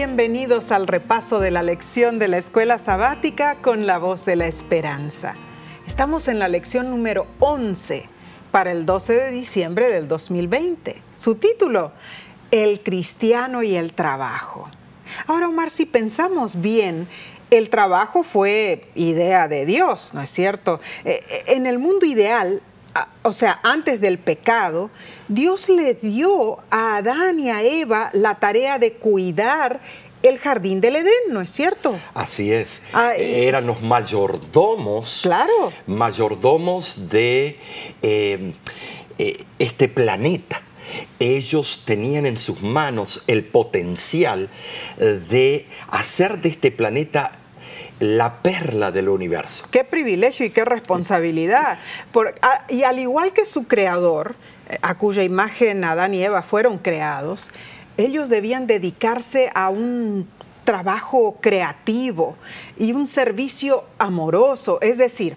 Bienvenidos al repaso de la lección de la escuela sabática con la voz de la esperanza. Estamos en la lección número 11 para el 12 de diciembre del 2020. Su título, El cristiano y el trabajo. Ahora, Omar, si pensamos bien, el trabajo fue idea de Dios, ¿no es cierto? Eh, eh, en el mundo ideal, o sea, antes del pecado, Dios le dio a Adán y a Eva la tarea de cuidar el jardín del Edén, ¿no es cierto? Así es. Ah, Eran los mayordomos. Claro. Mayordomos de eh, este planeta ellos tenían en sus manos el potencial de hacer de este planeta la perla del universo. Qué privilegio y qué responsabilidad. y al igual que su creador, eh, a cuya imagen Adán y Eva fueron creados, ellos debían dedicarse a un trabajo creativo y un servicio amoroso. Es decir,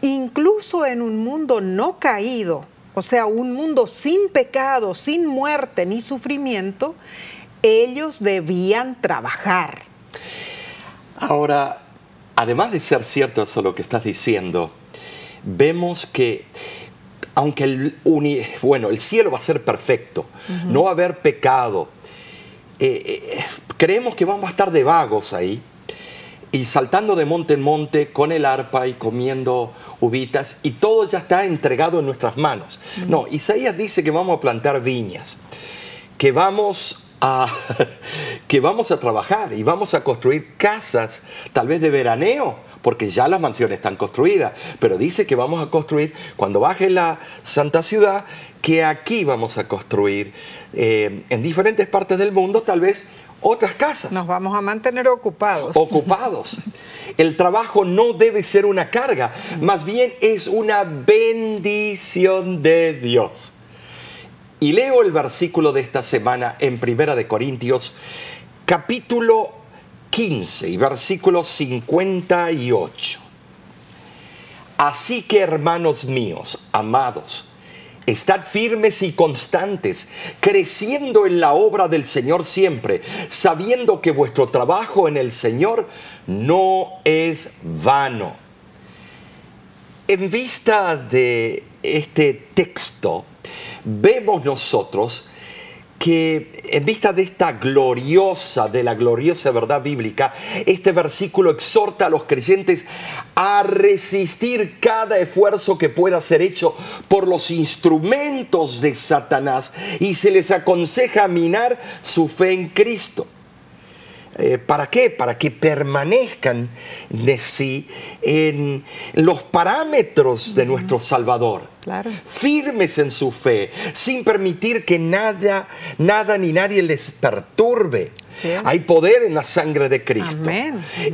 incluso en un mundo no caído, o sea, un mundo sin pecado, sin muerte ni sufrimiento, ellos debían trabajar. Ahora, además de ser cierto eso lo que estás diciendo, vemos que aunque el, bueno, el cielo va a ser perfecto, no va a haber pecado, eh, eh, creemos que vamos a estar de vagos ahí y saltando de monte en monte con el arpa y comiendo uvitas y todo ya está entregado en nuestras manos. No, Isaías dice que vamos a plantar viñas, que vamos que vamos a trabajar y vamos a construir casas, tal vez de veraneo, porque ya las mansiones están construidas, pero dice que vamos a construir, cuando baje la Santa Ciudad, que aquí vamos a construir eh, en diferentes partes del mundo, tal vez otras casas. Nos vamos a mantener ocupados. Ocupados. El trabajo no debe ser una carga, más bien es una bendición de Dios. Y leo el versículo de esta semana en Primera de Corintios, capítulo 15 y versículo 58. Así que hermanos míos, amados, Estad firmes y constantes, creciendo en la obra del Señor siempre, sabiendo que vuestro trabajo en el Señor no es vano. En vista de este texto, vemos nosotros que en vista de esta gloriosa, de la gloriosa verdad bíblica, este versículo exhorta a los creyentes a resistir cada esfuerzo que pueda ser hecho por los instrumentos de Satanás y se les aconseja minar su fe en Cristo. Eh, ¿Para qué? Para que permanezcan de sí en los parámetros de nuestro Salvador. Firmes en su fe, sin permitir que nada, nada ni nadie les perturbe. Hay poder en la sangre de Cristo.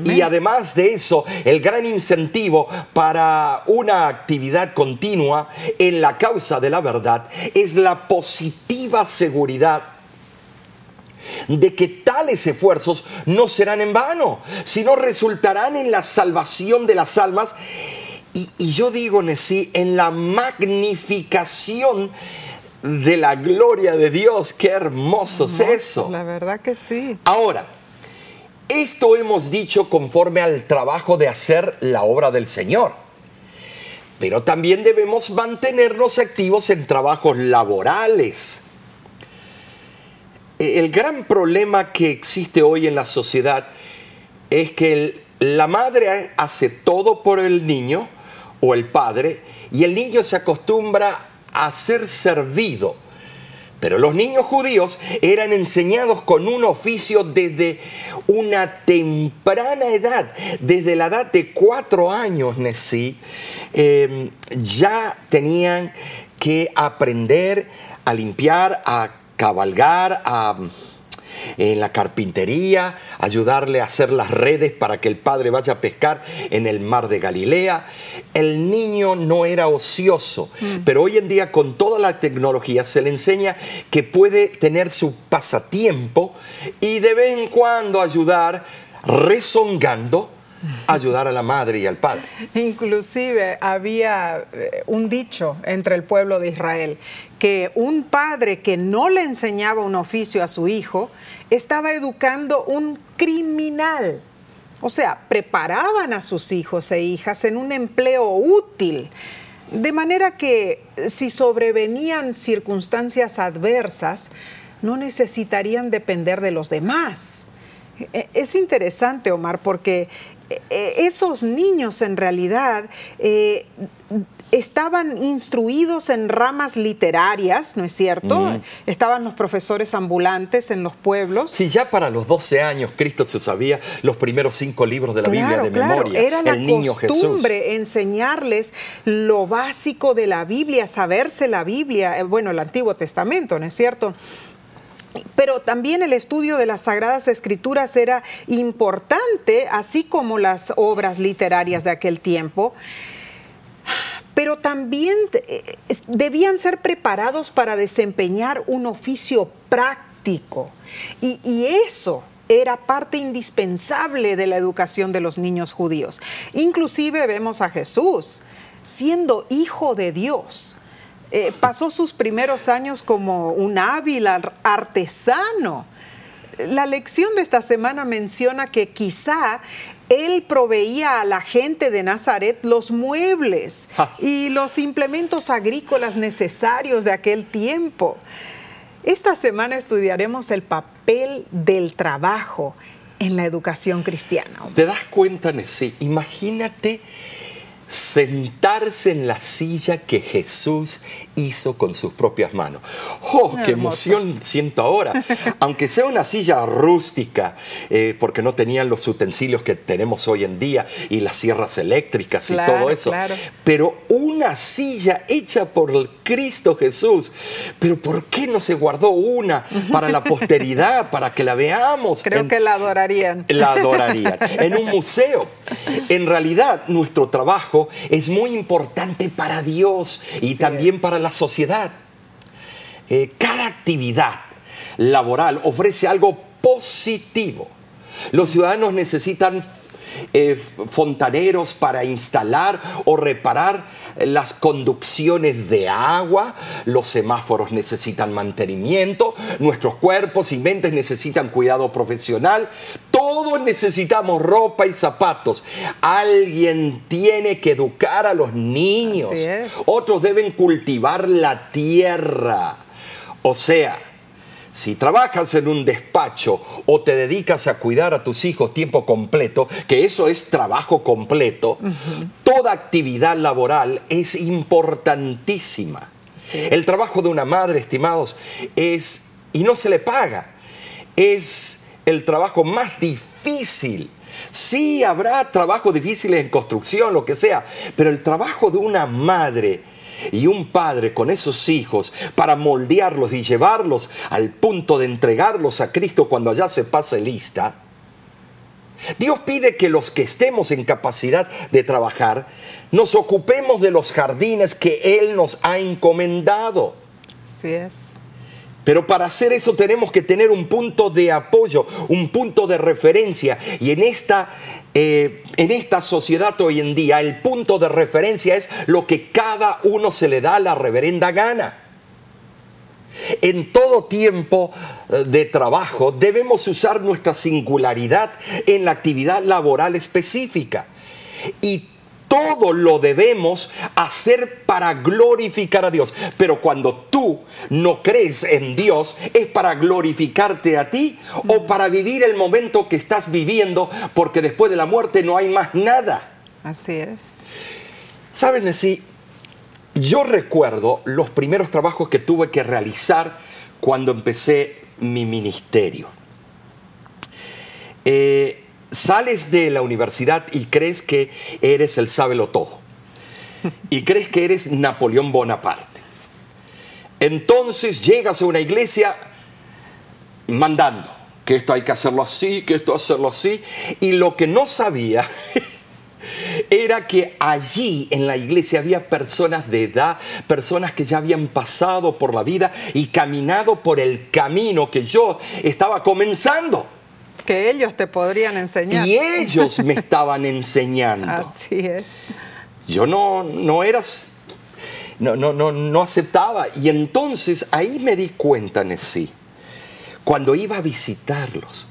Y además de eso, el gran incentivo para una actividad continua en la causa de la verdad es la positiva seguridad de que tales esfuerzos no serán en vano, sino resultarán en la salvación de las almas y, yo digo, Nesí, en la magnificación de la gloria de Dios. Qué hermoso es eso. La verdad que sí. Ahora, esto hemos dicho conforme al trabajo de hacer la obra del Señor. Pero también debemos mantenernos activos en trabajos laborales. El gran problema que existe hoy en la sociedad es que la madre hace todo por el niño o el padre, y el niño se acostumbra a ser servido. Pero los niños judíos eran enseñados con un oficio desde una temprana edad, desde la edad de cuatro años, Nesí, em, ya tenían que aprender a limpiar, a cabalgar, a en la carpintería, ayudarle a hacer las redes para que el padre vaya a pescar en el mar de Galilea. El niño no era ocioso, mm. pero hoy en día con toda la tecnología se le enseña que puede tener su pasatiempo y de vez en cuando ayudar rezongando ayudar a la madre y al padre. Inclusive había eh, un dicho entre el pueblo de Israel que un padre que no le enseñaba un oficio a su hijo estaba educando un criminal. O sea, preparaban a sus hijos e hijas en un empleo útil. De manera que si sobrevenían circunstancias adversas, no necesitarían depender de los demás. E, es interesante, Omar, porque e, esos niños en realidad eh, estaban instruidos en ramas literarias, ¿no es cierto? Estaban los profesores ambulantes en los pueblos. Sí, ya para los 12 años Cristo se sabía los primeros cinco libros de la Biblia de memoria. Era la costumbre enseñarles lo básico de la Biblia, saberse la Biblia, eh, bueno, el Antiguo Testamento, ¿no es cierto? Pero también el estudio de las Sagradas Escrituras era importante, así como las obras literarias de aquel tiempo pero también eh, debían ser preparados para desempeñar un oficio práctico. Y, eso era parte indispensable de la educación de los niños judíos. Inclusive vemos a Jesús siendo hijo de Dios. Eh, pasó sus primeros años como un hábil artesano. La lección de esta semana menciona que quizá él proveía a la gente de Nazaret los muebles y los implementos agrícolas necesarios de aquel tiempo. Esta semana estudiaremos el papel del trabajo en la educación cristiana. ¿Te das cuenta, Nessie? Imagínate sentarse en la silla que Jesús hizo con sus propias manos. ¡Oh, qué emoción siento ahora! Aunque sea una silla rústica, eh, porque no tenían los utensilios que tenemos hoy en día y las sierras eléctricas y todo eso, pero una silla hecha por el Cristo Jesús. Pero ¿por qué no se guardó una para la posteridad, para que la veamos? Creo que la adorarían. La adorarían. En un museo. En realidad, nuestro trabajo es muy importante para Dios y también para la sociedad. Eh, cada actividad laboral ofrece algo positivo. Los ciudadanos necesitan eh, fontaneros para instalar o reparar las conducciones de agua, los semáforos necesitan mantenimiento, nuestros cuerpos y mentes necesitan cuidado profesional, todos necesitamos ropa y zapatos. Alguien tiene que educar a los niños, otros deben cultivar la tierra. O sea, si trabajas en un despacho o te dedicas a cuidar a tus hijos tiempo completo, que eso es trabajo completo, toda actividad laboral es importantísima. El trabajo de una madre, estimados, es, y no se le paga, es el trabajo más difícil. Sí, habrá trabajos difíciles en construcción, lo que sea, pero el trabajo de una madre y un padre con esos hijos para moldearlos y llevarlos al punto de entregarlos a Cristo cuando allá se pase lista, Dios pide que los que estemos en capacidad de trabajar nos ocupemos de los jardines que Él nos ha encomendado. Así es. Pero para hacer eso tenemos que tener un punto de apoyo, un punto de referencia. Y en esta, eh, en esta sociedad hoy en día el punto de referencia es lo que cada uno se le da la reverenda gana. En todo tiempo eh, de trabajo debemos usar nuestra singularidad en la actividad laboral específica. Y todo lo debemos hacer para glorificar a Dios. Pero cuando tú no crees en Dios, ¿es para glorificarte a ti o para vivir el momento que estás viviendo? Porque después de la muerte no hay más nada. Así es. ¿Saben así? Yo recuerdo los primeros trabajos que tuve que realizar cuando empecé mi ministerio. Eh, sales de la universidad y crees que eres el sábelo todo. Y crees que eres Napoleón Bonaparte. Entonces llegas a una iglesia mandando que esto hay que hacerlo así, que esto hacerlo así. Y lo que no sabía era que allí en la iglesia había personas de edad, personas que ya habían pasado por la vida y caminado por el camino que yo estaba comenzando. Que ellos te podrían enseñar. Y ellos me estaban enseñando. Así es. Yo no, no era, no, no, no, no aceptaba. Y entonces ahí me di cuenta, sí cuando iba a visitarlos,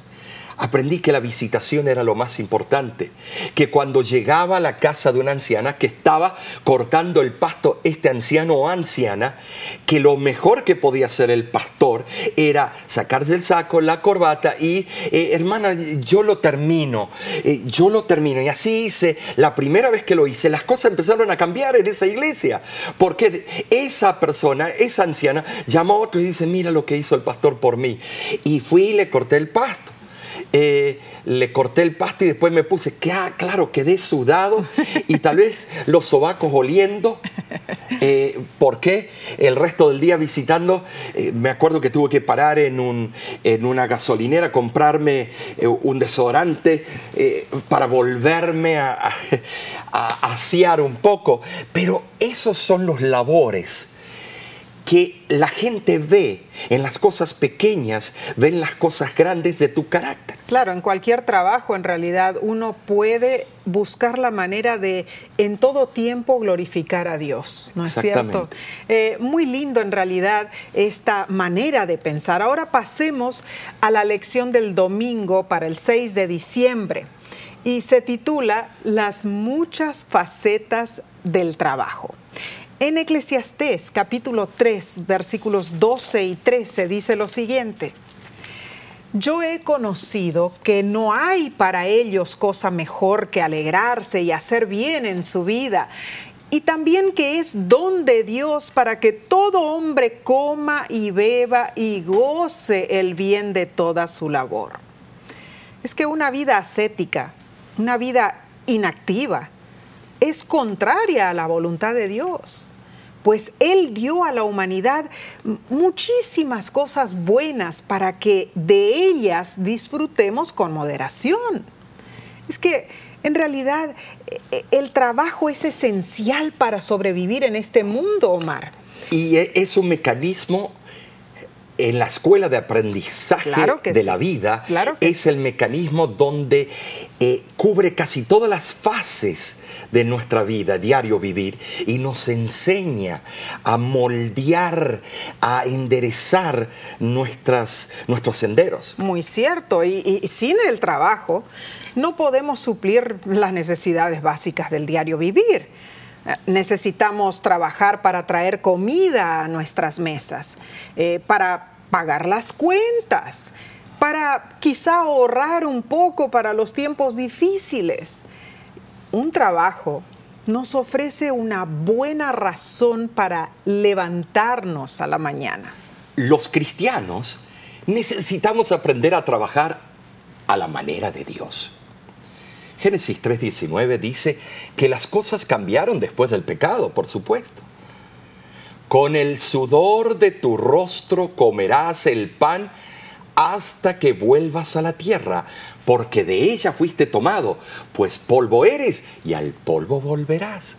aprendí que la visitación era lo más importante, que cuando llegaba a la casa de una anciana que estaba cortando el pasto, este anciano o anciana, que lo mejor que podía hacer el pastor era sacarse el saco, la corbata y, eh, hermana, yo lo termino, eh, yo lo termino. Y así hice, la primera vez que lo hice, las cosas empezaron a cambiar en esa iglesia, porque esa persona, esa anciana, llamó a otro y dice, mira lo que hizo el pastor por mí. Y fui y le corté el pasto. Eh, le corté el pasto y después me puse, que, ah, claro, quedé sudado y tal vez los sobacos oliendo. Eh, porque el resto del día visitando, eh, me acuerdo que tuve que parar en, un, en una gasolinera, comprarme un desodorante para volverme a, a, a asear un poco. Pero esos son los labores que la gente ve en las cosas pequeñas, ven las cosas grandes de tu carácter. Claro, en cualquier trabajo en realidad uno puede buscar la manera de en todo tiempo glorificar a Dios, ¿no es cierto? Eh, muy lindo en realidad esta manera de pensar. Ahora pasemos a la lección del domingo para el 6 de diciembre y se titula Las muchas facetas del trabajo. En Eclesiastés capítulo 3 versículos 12 y 13 dice lo siguiente. Yo he conocido que no hay para ellos cosa mejor que alegrarse y hacer bien en su vida, y también que es don de Dios para que todo hombre coma y beba y goce el bien de toda su labor. Es que una vida ascética, una vida inactiva, es contraria a la voluntad de Dios, pues Él dio a la humanidad muchísimas cosas buenas para que de ellas disfrutemos con moderación. Es que en realidad e, el trabajo es esencial para sobrevivir en este mundo, Omar. Y e, es un mecanismo en la escuela de aprendizaje de la vida es el mecanismo donde eh, cubre casi todas las fases de nuestra vida, diario vivir, y nos enseña a moldear, a enderezar nuestras, nuestros senderos. Muy cierto, y, y sin el trabajo no podemos suplir las necesidades básicas del diario vivir necesitamos trabajar para traer comida a nuestras mesas, eh, para pagar las cuentas, para quizá ahorrar un poco para los tiempos difíciles. Un trabajo nos ofrece una buena razón para levantarnos a la mañana. Los cristianos necesitamos aprender a trabajar a la manera de Dios. Génesis 3:19 dice que las cosas cambiaron después del pecado, por supuesto. Con el sudor de tu rostro comerás el pan hasta que vuelvas a la tierra, porque de ella fuiste tomado, pues polvo eres y al polvo volverás.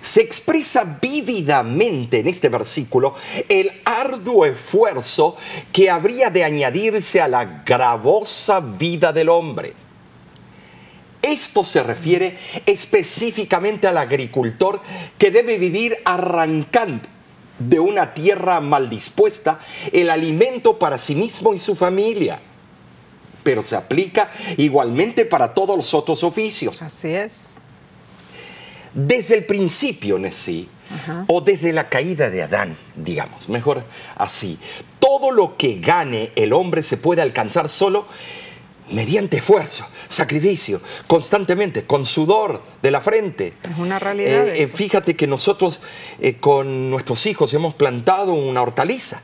Se expresa vívidamente en este versículo el arduo esfuerzo que habría de añadirse a la gravosa vida del hombre. Esto se refiere específicamente al agricultor que debe vivir arrancando de una tierra mal dispuesta el alimento para sí mismo y su familia. Pero se aplica igualmente para todos los otros oficios. Así es. Desde el principio, Nessie, o desde la caída de Adán, digamos, mejor así, todo lo que gane el hombre se puede alcanzar solo mediante esfuerzo, sacrificio, constantemente, con sudor de la frente. Es una realidad. Eh, eh, fíjate que nosotros eh, con nuestros hijos hemos plantado una hortaliza.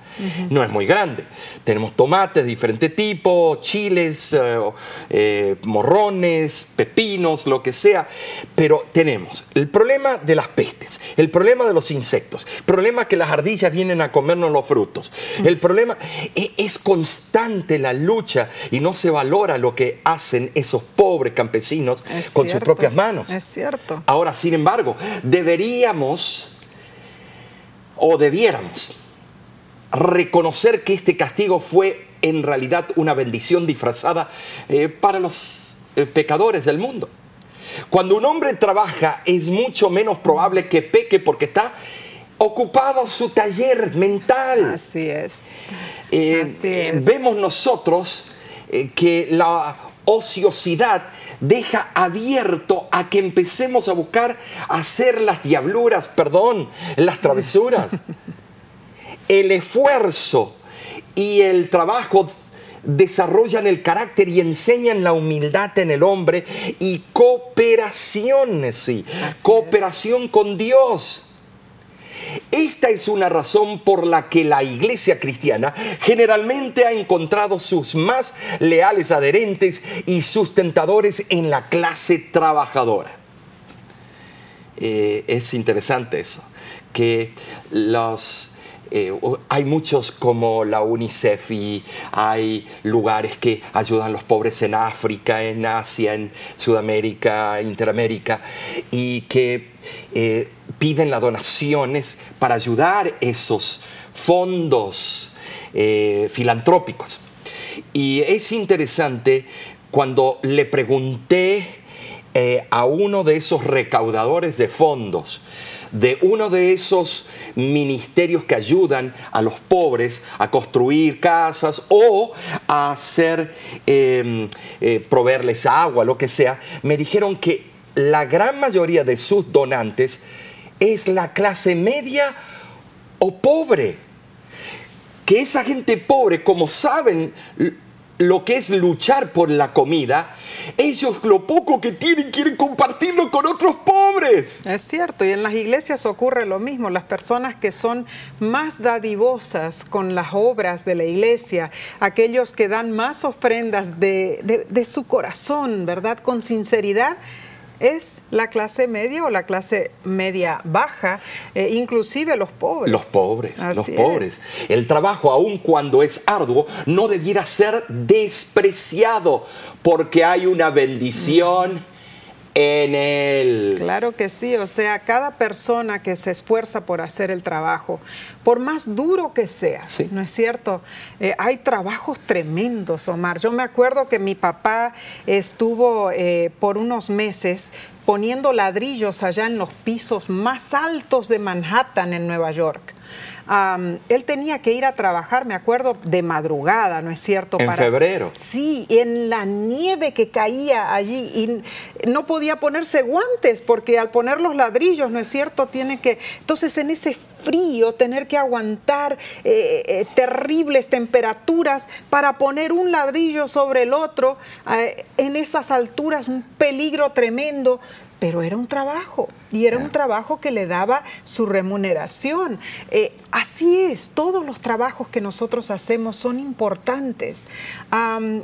No es muy grande. Tenemos tomates de diferente tipo, chiles, morrones, pepinos, lo que sea. Pero tenemos el problema de las pestes, el problema de los insectos, el problema que las ardillas vienen a comernos los frutos. El problema es constante la lucha y no se valora lo que hacen esos pobres campesinos con sus propias manos. Es cierto. Ahora, sin embargo, deberíamos o debiéramos reconocer que este castigo fue en realidad una bendición disfrazada eh, para los eh, pecadores del mundo. Cuando un hombre trabaja es mucho menos probable que peque porque está ocupado su taller mental. Así es. Eh, Así es. Vemos nosotros eh, que la ociosidad deja abierto a que empecemos a buscar hacer las diabluras, perdón, las travesuras. el esfuerzo y el trabajo desarrollan el carácter y enseñan la humildad en el hombre y cooperación, sí, Así cooperación con Dios. Esta es una razón por la que la iglesia cristiana generalmente ha encontrado sus más leales adherentes y sustentadores en la clase trabajadora. Eh, es interesante eso, que los... eh, hay muchos como la UNICEF y hay lugares que ayudan a los pobres en África, en Asia, en Sudamérica, Interamérica, y que eh, piden las donaciones para ayudar esos fondos eh, filantrópicos. Y es interesante cuando le pregunté a uno de esos recaudadores de fondos, de uno de esos ministerios que ayudan a los pobres a construir casas o a hacer, eh, eh, proveerles agua, lo que sea, me dijeron que la gran mayoría de sus donantes es la clase media o pobre. Que esa gente pobre, como saben lo que es luchar por la comida, ellos lo poco que tienen quieren compartirlo con otros pobres. Es cierto, y en las iglesias ocurre lo mismo. Las personas que son más dadivosas con las obras de la iglesia, aquellos que dan más ofrendas de, su corazón, ¿verdad? Con sinceridad, es la clase media o la clase media baja, eh, inclusive los pobres. Los pobres, Así los es. pobres. El trabajo, aun cuando es arduo, no debiera ser despreciado porque hay una bendición en él. Claro que sí, o sea, cada persona que se esfuerza por hacer el trabajo, por más duro que sea, Sí. ¿no es cierto? Eh, hay trabajos tremendos, Omar. Yo me acuerdo que mi papá estuvo eh, por unos meses poniendo ladrillos allá en los pisos más altos de Manhattan, en Nueva York. Él tenía que ir a trabajar, me acuerdo, de madrugada, ¿no es cierto? En febrero. Sí, en la nieve que caía allí y no podía ponerse guantes porque al poner los ladrillos, ¿no es cierto? Tiene que, entonces en ese frío tener que aguantar eh, eh, terribles temperaturas para poner un ladrillo sobre el otro, eh, en esas alturas un peligro tremendo. Pero era un trabajo y era un trabajo que le daba su remuneración. Eh, así es, todos los trabajos que nosotros hacemos son importantes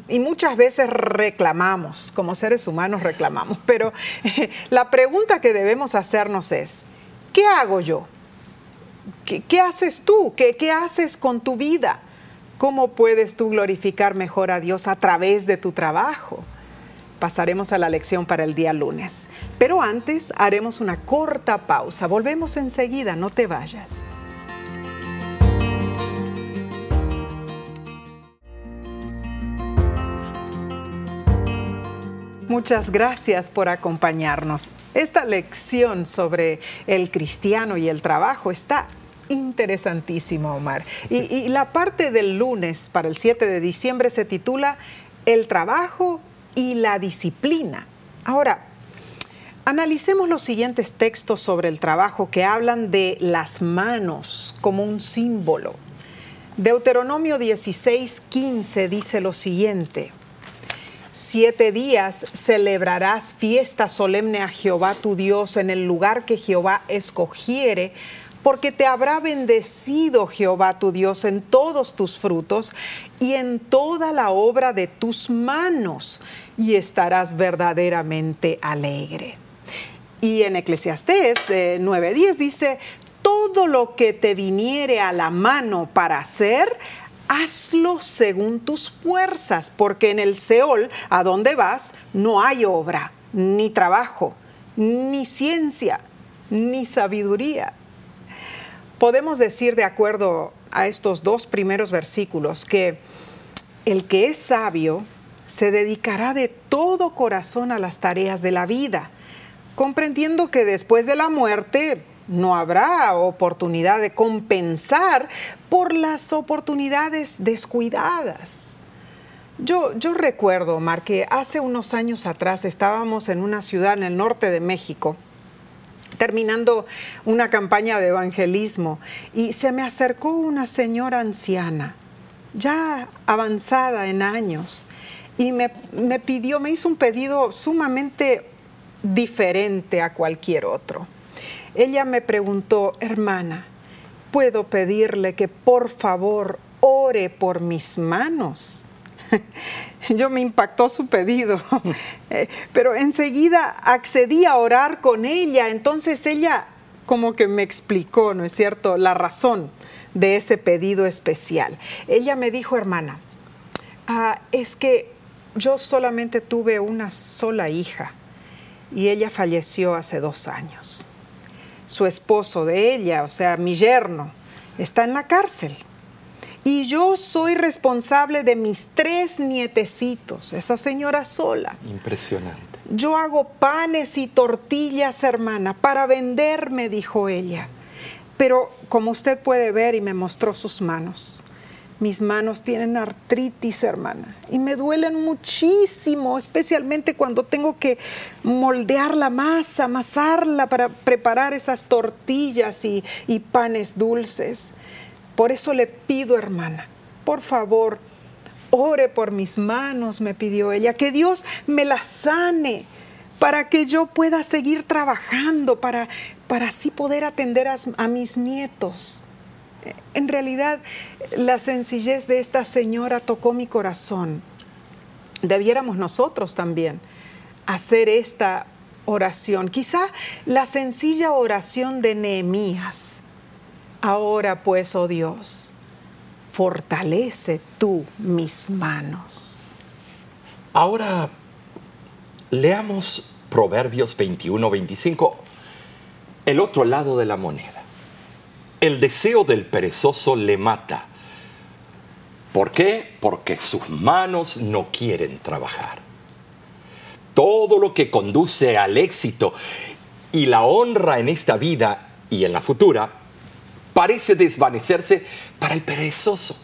y muchas veces reclamamos, como seres humanos reclamamos, pero la pregunta que debemos hacernos es, ¿qué hago yo? ¿Qué, qué haces tú? ¿Qué, ¿Qué haces con tu vida? ¿Cómo puedes tú glorificar mejor a Dios a través de tu trabajo? Pasaremos a la lección para el día lunes. Pero antes haremos una corta pausa. Volvemos enseguida, no te vayas. Muchas gracias por acompañarnos. Esta lección sobre el cristiano y el trabajo está interesantísima, Omar. Y, y la parte del lunes para el 7 de diciembre se titula El trabajo y la disciplina. Ahora, analicemos los siguientes textos sobre el trabajo que hablan de las manos como un símbolo. Deuteronomio 16, 15 dice lo siguiente. Siete días celebrarás fiesta solemne a Jehová tu Dios en el lugar que Jehová escogiere, porque te habrá bendecido Jehová tu Dios en todos tus frutos y en toda la obra de tus manos, y estarás verdaderamente alegre. Y en Eclesiastés eh, 9:10 dice, todo lo que te viniere a la mano para hacer, hazlo según tus fuerzas, porque en el Seol, a donde vas, no hay obra, ni trabajo, ni ciencia, ni sabiduría. Podemos decir, de acuerdo a estos dos primeros versículos, que el que es sabio se dedicará de todo corazón a las tareas de la vida, comprendiendo que después de la muerte no habrá oportunidad de compensar por las oportunidades descuidadas. Yo, yo recuerdo, Omar, que hace unos años atrás estábamos en una ciudad en el norte de México, terminando una campaña de evangelismo, y se me acercó una señora anciana, ya avanzada en años, y me, me pidió, me hizo un pedido sumamente diferente a cualquier otro. Ella me preguntó, hermana, ¿puedo pedirle que por favor ore por mis manos? Yo me impactó su pedido, eh, pero enseguida accedí a orar con ella, entonces ella como que me explicó, ¿no es cierto?, la razón de ese pedido especial. Ella me dijo, hermana, ah, es que yo solamente tuve una sola hija y ella falleció hace dos años. Su esposo de ella, o sea, mi yerno, está en la cárcel. Y yo soy responsable de mis tres nietecitos, esa señora sola. Impresionante. Yo hago panes y tortillas, hermana, para vender, me dijo ella. Pero como usted puede ver y me mostró sus manos, mis manos tienen artritis, hermana, y me duelen muchísimo, especialmente cuando tengo que moldear la masa, amasarla para preparar esas tortillas y, panes dulces. Por eso le pido, hermana, por favor, ore por mis manos, me pidió ella, que Dios me las sane para que yo pueda seguir trabajando, para, para así poder atender a mis nietos. En realidad, la sencillez de esta señora tocó mi corazón. Debiéramos nosotros también hacer esta oración. Quizá la sencilla oración de Nehemías Ahora pues, oh Dios, fortalece tú mis manos. Ahora leamos Proverbios 21, 25, el otro lado de la moneda. El deseo del perezoso le mata. ¿Por qué? Porque sus manos no quieren trabajar. Todo lo que conduce al éxito y la honra en esta vida y en la futura parece desvanecerse para el perezoso,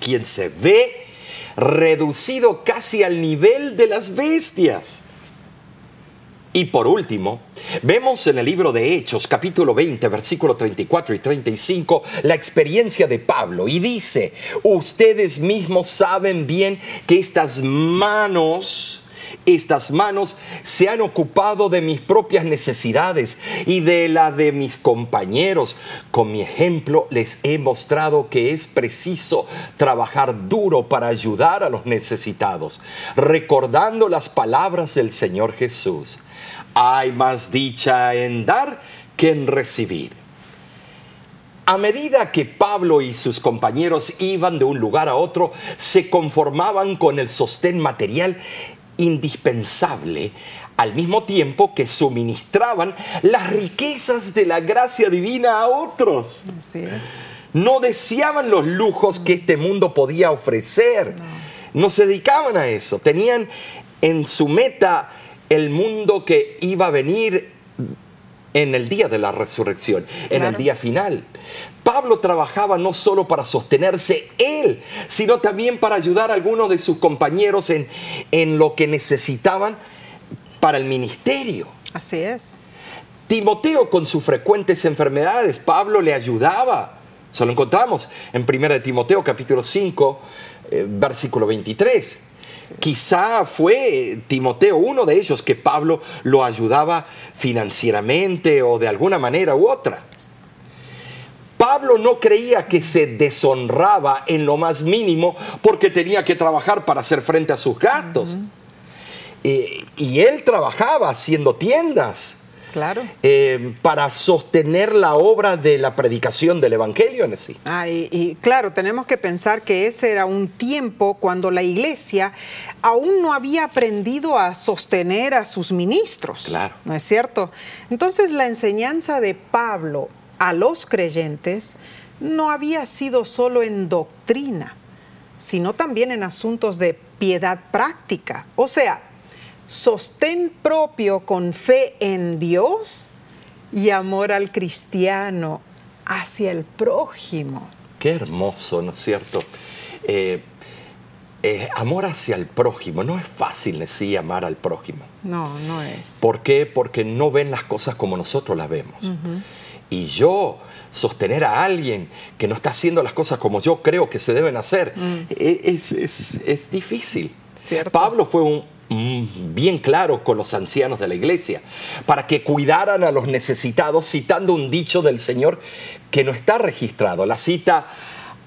quien se ve reducido casi al nivel de las bestias. Y por último, vemos en el libro de Hechos, capítulo 20, versículo 34 y 35, la experiencia de Pablo. Y dice, ustedes mismos saben bien que estas manos estas manos se han ocupado de mis propias necesidades y de la de mis compañeros. Con mi ejemplo les he mostrado que es preciso trabajar duro para ayudar a los necesitados, recordando las palabras del Señor Jesús. Hay más dicha en dar que en recibir. A medida que Pablo y sus compañeros iban de un lugar a otro, se conformaban con el sostén material indispensable al mismo tiempo que suministraban las riquezas de la gracia divina a otros. No deseaban los lujos que este mundo podía ofrecer. No. se dedicaban a eso. Tenían en su meta el mundo que iba a venir en el día de la resurrección, en el día final. Pablo trabajaba no solo para sostenerse él, sino también para ayudar a algunos de sus compañeros en, en lo que necesitaban para el ministerio. Así es. Timoteo con sus frecuentes enfermedades, Pablo le ayudaba. Eso lo encontramos en 1 Timoteo capítulo 5, eh, versículo 23. Quizá fue Timoteo uno de ellos que Pablo lo ayudaba financieramente o de alguna manera u otra. Pablo no creía que se deshonraba en lo más mínimo porque tenía que trabajar para hacer frente a sus gastos. Eh, y él trabajaba haciendo tiendas. Claro. Eh, para sostener la obra de la predicación del Evangelio en sí. Ah, y, claro, tenemos que pensar que ese era un tiempo cuando la iglesia aún no había aprendido a sostener a sus ministros. Claro. ¿No es cierto? Entonces la enseñanza de Pablo a los creyentes no había sido solo en doctrina, sino también en asuntos de piedad práctica. O sea, sostén propio con fe en Dios y amor al cristiano hacia el prójimo. Qué hermoso, ¿no es cierto? Eh, eh, amor hacia el prójimo. No es fácil decir amar al prójimo. No, no es. ¿Por qué? Porque no ven las cosas como nosotros las vemos. Y yo sostener a alguien que no está haciendo las cosas como yo creo que se deben hacer mm. e, es, difícil. Pablo fue un, bien claro con los ancianos de la iglesia, para que cuidaran a los necesitados, citando un dicho del Señor que no está registrado. La cita,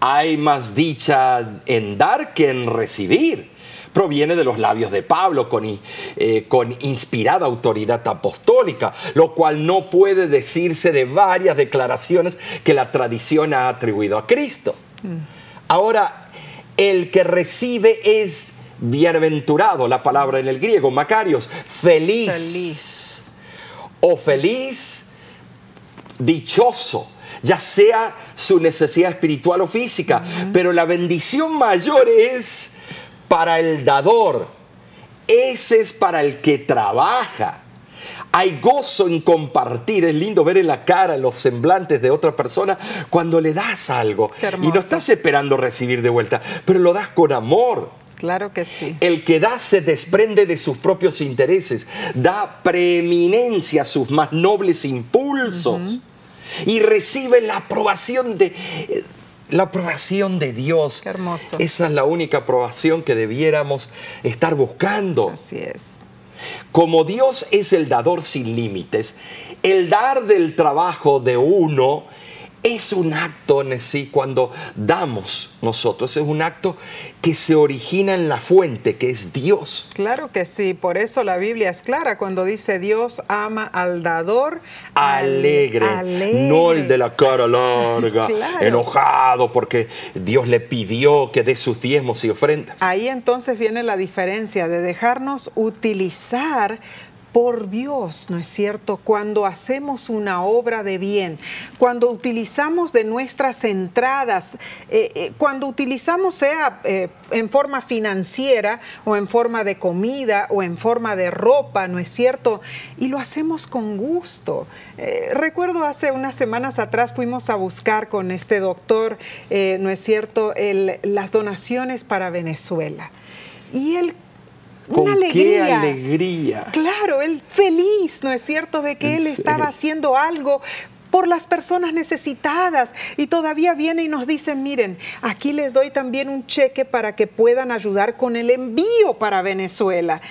hay más dicha en dar que en recibir proviene de los labios de Pablo con, eh, con, inspirada autoridad apostólica, lo cual no puede decirse de varias declaraciones que la tradición ha atribuido a Cristo. Mm. Ahora, el que recibe es bienaventurado, la palabra en el griego, Macarios, feliz. O feliz, dichoso, ya sea su necesidad espiritual o física. Pero la bendición mayor es para el dador. Ese es para el que trabaja. Hay gozo en compartir. Es lindo ver en la cara los semblantes de otra persona cuando le das algo. Y no estás esperando recibir de vuelta, pero lo das con amor. Claro que sí. El que da se desprende de sus propios intereses, da preeminencia a sus más nobles impulsos y recibe la aprobación de la aprobación de Dios. Qué hermoso. Esa es la única aprobación que debiéramos estar buscando. Así es. Como Dios es el dador sin límites, el dar del trabajo de uno es un acto en sí cuando damos nosotros, es un acto que se origina en la fuente, que es Dios. Claro que sí, por eso la Biblia es clara cuando dice Dios ama al dador alegre, no el de la cara larga, enojado porque Dios le pidió que dé sus diezmos y ofrendas. Ahí entonces viene la diferencia de dejarnos utilizar por Dios, ¿no es cierto? Cuando hacemos una obra de bien, cuando utilizamos de nuestras entradas, eh, eh, cuando utilizamos sea eh, en forma financiera o en forma de comida o en forma de ropa, ¿no es cierto? Y lo hacemos con gusto. recuerdo hace unas semanas atrás fuimos a buscar con este doctor, ¿no es cierto?, las donaciones para Venezuela. Y él con qué alegría. Claro, él feliz, ¿no es cierto?, de que él estaba haciendo algo por las personas necesitadas. Y todavía viene y nos dice, miren, aquí les doy también un cheque para que puedan ayudar con el envío para Venezuela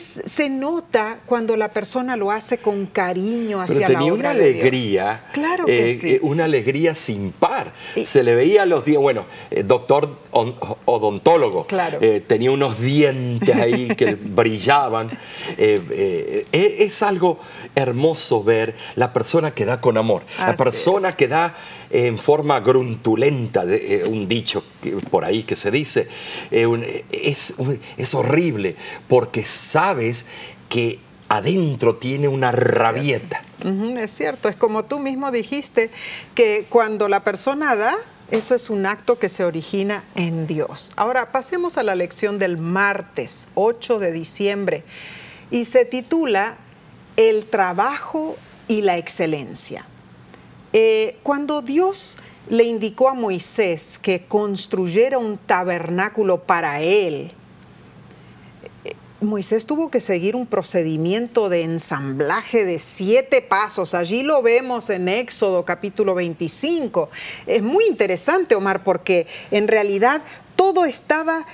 se nota cuando la persona lo hace con cariño hacia Pero tenía una alegría, claro que eh, eh, una alegría sin par. Se le veía los días, bueno, eh, doctor odontólogo, claro. tenía unos dientes ahí que brillaban. es algo hermoso ver la persona que da con amor, la persona que da en forma gruntulenta, de, un dicho por ahí que se dice, es, es horrible porque sabes que adentro tiene una rabieta. es cierto, es como tú mismo dijiste, que cuando la persona da, eso es un acto que se origina en Dios. Ahora pasemos a la lección del martes 8 de diciembre y se titula El trabajo y la excelencia. Eh, cuando Dios le indicó a Moisés que construyera un tabernáculo para él, Moisés tuvo que seguir un procedimiento de ensamblaje de siete pasos. Allí lo vemos en Éxodo capítulo 25. Es muy interesante, Omar, porque en realidad todo estaba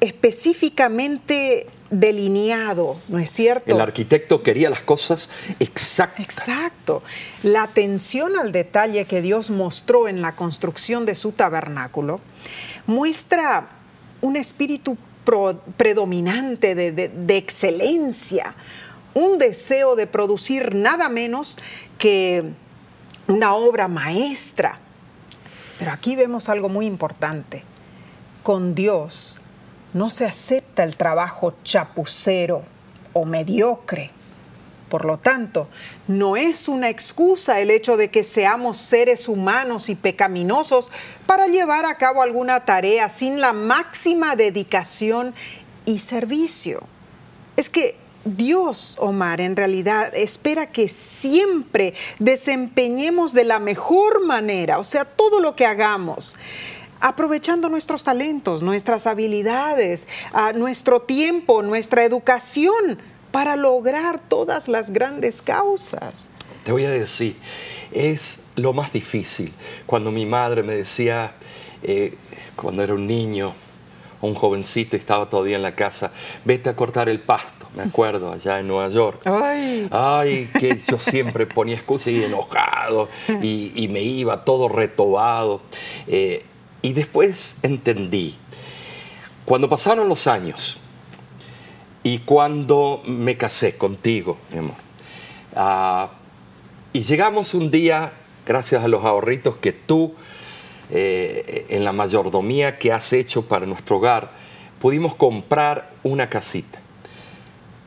específicamente delineado, ¿no es cierto? El arquitecto quería las cosas exactas. Exacto. La atención al detalle que Dios mostró en la construcción de su tabernáculo muestra un espíritu predominante de, excelencia, un deseo de producir nada menos que una obra maestra. Pero aquí vemos algo muy importante. Con Dios no se acepta el trabajo chapucero o mediocre. Por lo tanto, no es una excusa el hecho de que seamos seres humanos y pecaminosos para llevar a cabo alguna tarea sin la máxima dedicación y servicio. Es que Dios, Omar, en realidad espera que siempre desempeñemos de la mejor manera, o sea, todo lo que hagamos aprovechando nuestros talentos, nuestras habilidades, nuestro tiempo, nuestra educación para lograr todas las grandes causas. Te voy a decir, es lo más difícil. Cuando mi madre me decía, eh, cuando era un niño, un jovencito, estaba todavía en la casa, vete a cortar el pasto, me acuerdo, allá en Nueva York. Ay, Ay que yo siempre ponía excusas y enojado y, me iba todo retobado. Eh, y después entendí, cuando pasaron los años, y cuando me casé contigo, mi amor, ah, y llegamos un día, gracias a los ahorritos que tú, eh, en la mayordomía que has hecho para nuestro hogar, pudimos comprar una casita.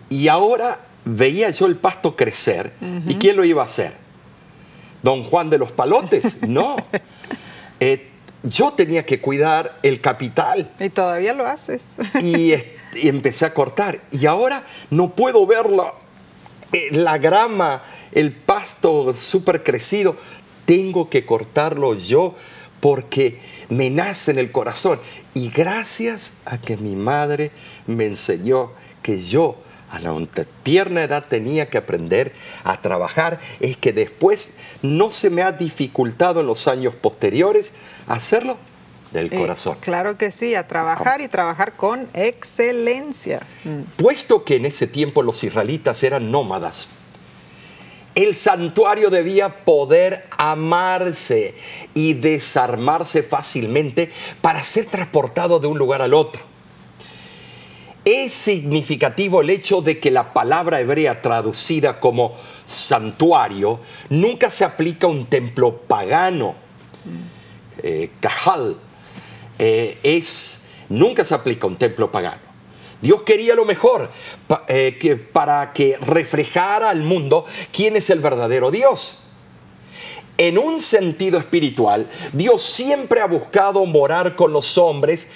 Y ahora veía yo el pasto crecer. ¿Y quién lo iba a hacer? ¿Don Juan de los Palotes? No. Eh, yo tenía que cuidar el capital. Y todavía lo haces. Y y empecé a cortar. Y ahora no puedo ver la, eh, la grama, el pasto súper crecido. Tengo que cortarlo yo porque me nace en el corazón. Y gracias a que mi madre me enseñó que yo a la tierna edad tenía que aprender a trabajar, es que después no se me ha dificultado en los años posteriores hacerlo del eh, corazón. Claro que sí, a trabajar y trabajar con excelencia. Mm. Puesto que en ese tiempo los israelitas eran nómadas, el santuario debía poder amarse y desarmarse fácilmente para ser transportado de un lugar al otro. Es significativo el hecho de que la palabra hebrea traducida como santuario nunca se aplica a un templo pagano. Eh, cajal eh, es, nunca se aplica a un templo pagano. Dios quería lo mejor eh, para que reflejara al mundo quién es el verdadero Dios. En un sentido espiritual, Dios siempre ha buscado morar con los hombres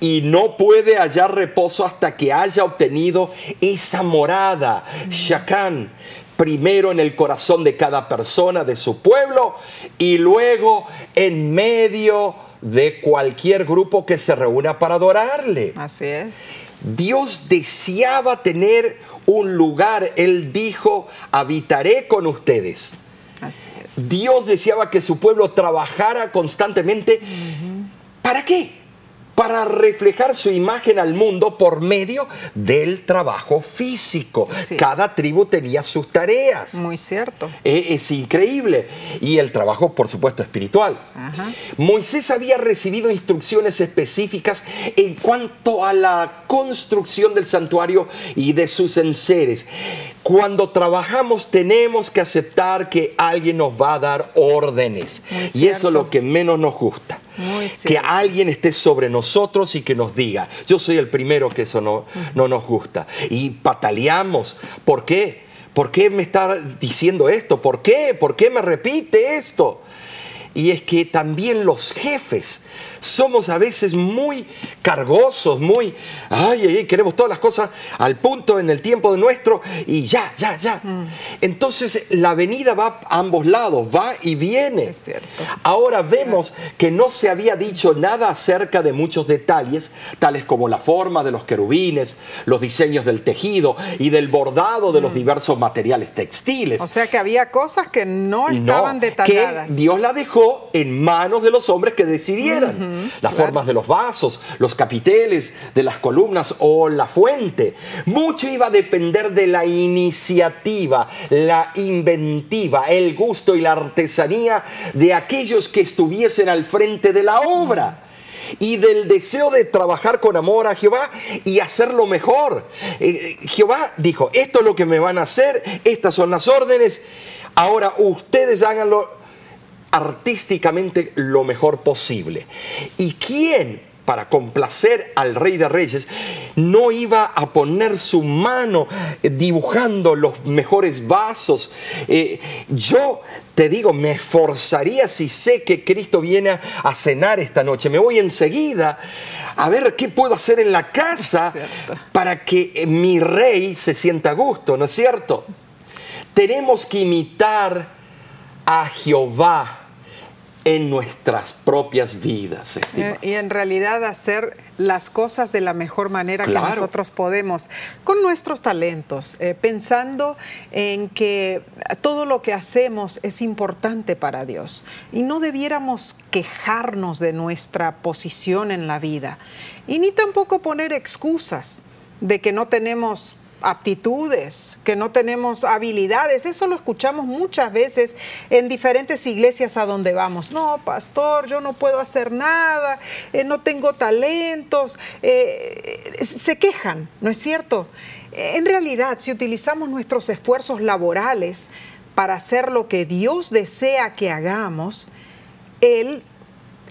y no puede hallar reposo hasta que haya obtenido esa morada, Shakan, primero en el corazón de cada persona de su pueblo y luego en medio de cualquier grupo que se reúna para adorarle. Así es. Dios deseaba tener un lugar. Él dijo, habitaré con ustedes. Así es. Dios deseaba que su pueblo trabajara constantemente. ¿Para qué? Para reflejar su imagen al mundo por medio del trabajo físico. Cada tribu tenía sus tareas. Muy cierto. E, es, increíble. Y el trabajo, por supuesto, espiritual. Moisés había recibido instrucciones específicas en cuanto a la construcción del santuario y de sus enseres. Cuando trabajamos tenemos que aceptar que alguien nos va a dar órdenes. Y eso es lo que menos nos gusta que alguien esté sobre nosotros y que nos diga. Yo soy el primero que eso no, no nos gusta. Y pataleamos. ¿Por qué? ¿Por qué me está diciendo esto? ¿Por qué? ¿Por qué me repite esto? Y es que también los jefes somos a veces muy cargosos, muy, ay, ay, queremos todas las cosas al punto en el tiempo de nuestro y ya, ya, ya. Mm. Entonces la venida va a ambos lados, va y viene. Ahora vemos que no se había dicho nada acerca de muchos detalles, tales como la forma de los querubines, los diseños del tejido y del bordado de los mm. diversos materiales textiles. O sea que había cosas que no estaban detalladas. Que Dios la dejó en manos de los hombres que decidieran. Las formas de los vasos, los capiteles de las columnas o la fuente. Mucho iba a depender de la iniciativa, la inventiva, el gusto y la artesanía de aquellos que estuviesen al frente de la obra. Y del deseo de trabajar con amor a Jehová y hacerlo mejor. Eh, eh, Jehová dijo, esto es lo que me van a hacer, estas son las órdenes, ahora ustedes háganlo artísticamente lo mejor posible. ¿Y quién, para complacer al Rey de Reyes, no iba a poner su mano eh, dibujando los mejores vasos. Eh, yo te digo, me esforzaría si sé que Cristo viene a cenar esta noche. Me voy enseguida a ver qué puedo hacer en la casa para que mi rey se sienta a gusto, ¿no es cierto? Tenemos que imitar a Jehová en nuestras propias vidas. Eh, y en realidad hacer las cosas de la mejor manera que nosotros podemos, con nuestros talentos, eh, pensando en que todo lo que hacemos es importante para Dios. Y no debiéramos quejarnos de nuestra posición en la vida. Y ni tampoco poner excusas de que no tenemos aptitudes, que no tenemos habilidades. Eso lo escuchamos muchas veces en diferentes iglesias a donde vamos. No, pastor, yo no puedo hacer nada, eh, no tengo talentos. Eh, se quejan, ¿no es cierto? En realidad, si utilizamos nuestros esfuerzos laborales para hacer lo que Dios desea que hagamos, Él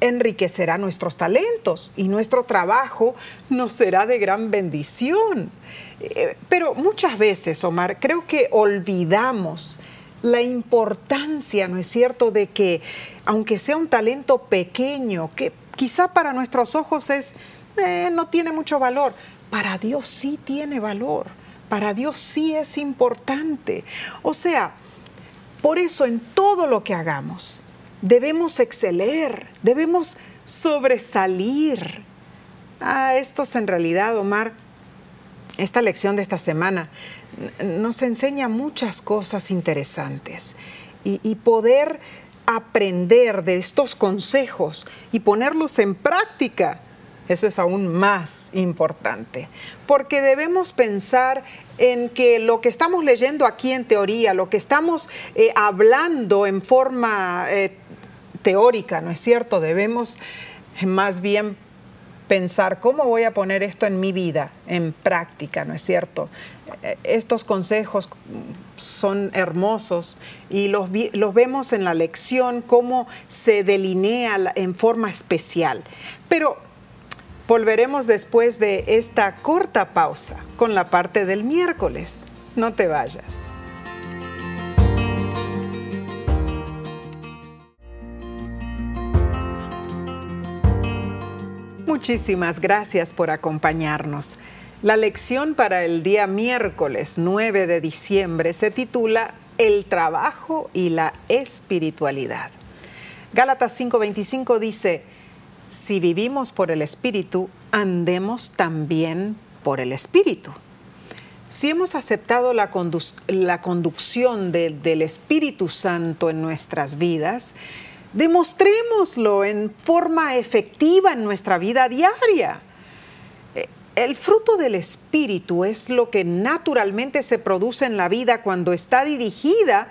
enriquecerá nuestros talentos y nuestro trabajo nos será de gran bendición. Eh, pero muchas veces, Omar, creo que olvidamos la importancia, ¿no es cierto?, de que aunque sea un talento pequeño, que quizá para nuestros ojos es, eh, no tiene mucho valor, para Dios sí tiene valor, para Dios sí es importante. O sea, por eso en todo lo que hagamos debemos exceler, debemos sobresalir. Ah, estos en realidad, Omar, esta lección de esta semana nos enseña muchas cosas interesantes y, poder aprender de estos consejos y ponerlos en práctica, eso es aún más importante, porque debemos pensar en que lo que estamos leyendo aquí en teoría, lo que estamos eh, hablando en forma eh, teórica, ¿no es cierto? Debemos más bien pensar cómo voy a poner esto en mi vida, en práctica, ¿no es cierto? Eh, estos consejos son hermosos y los, los vemos en la lección, cómo se delinea en forma especial. Pero volveremos después de esta corta pausa con la parte del miércoles. No te vayas. Muchísimas gracias por acompañarnos. La lección para el día miércoles 9 de diciembre se titula El trabajo y la espiritualidad. Gálatas 5:25 dice, si vivimos por el Espíritu, andemos también por el Espíritu. Si hemos aceptado la, conducción del Espíritu Santo en nuestras vidas, Demostrémoslo en forma efectiva en nuestra vida diaria. Eh, el fruto del Espíritu es lo que naturalmente se produce en la vida cuando está dirigida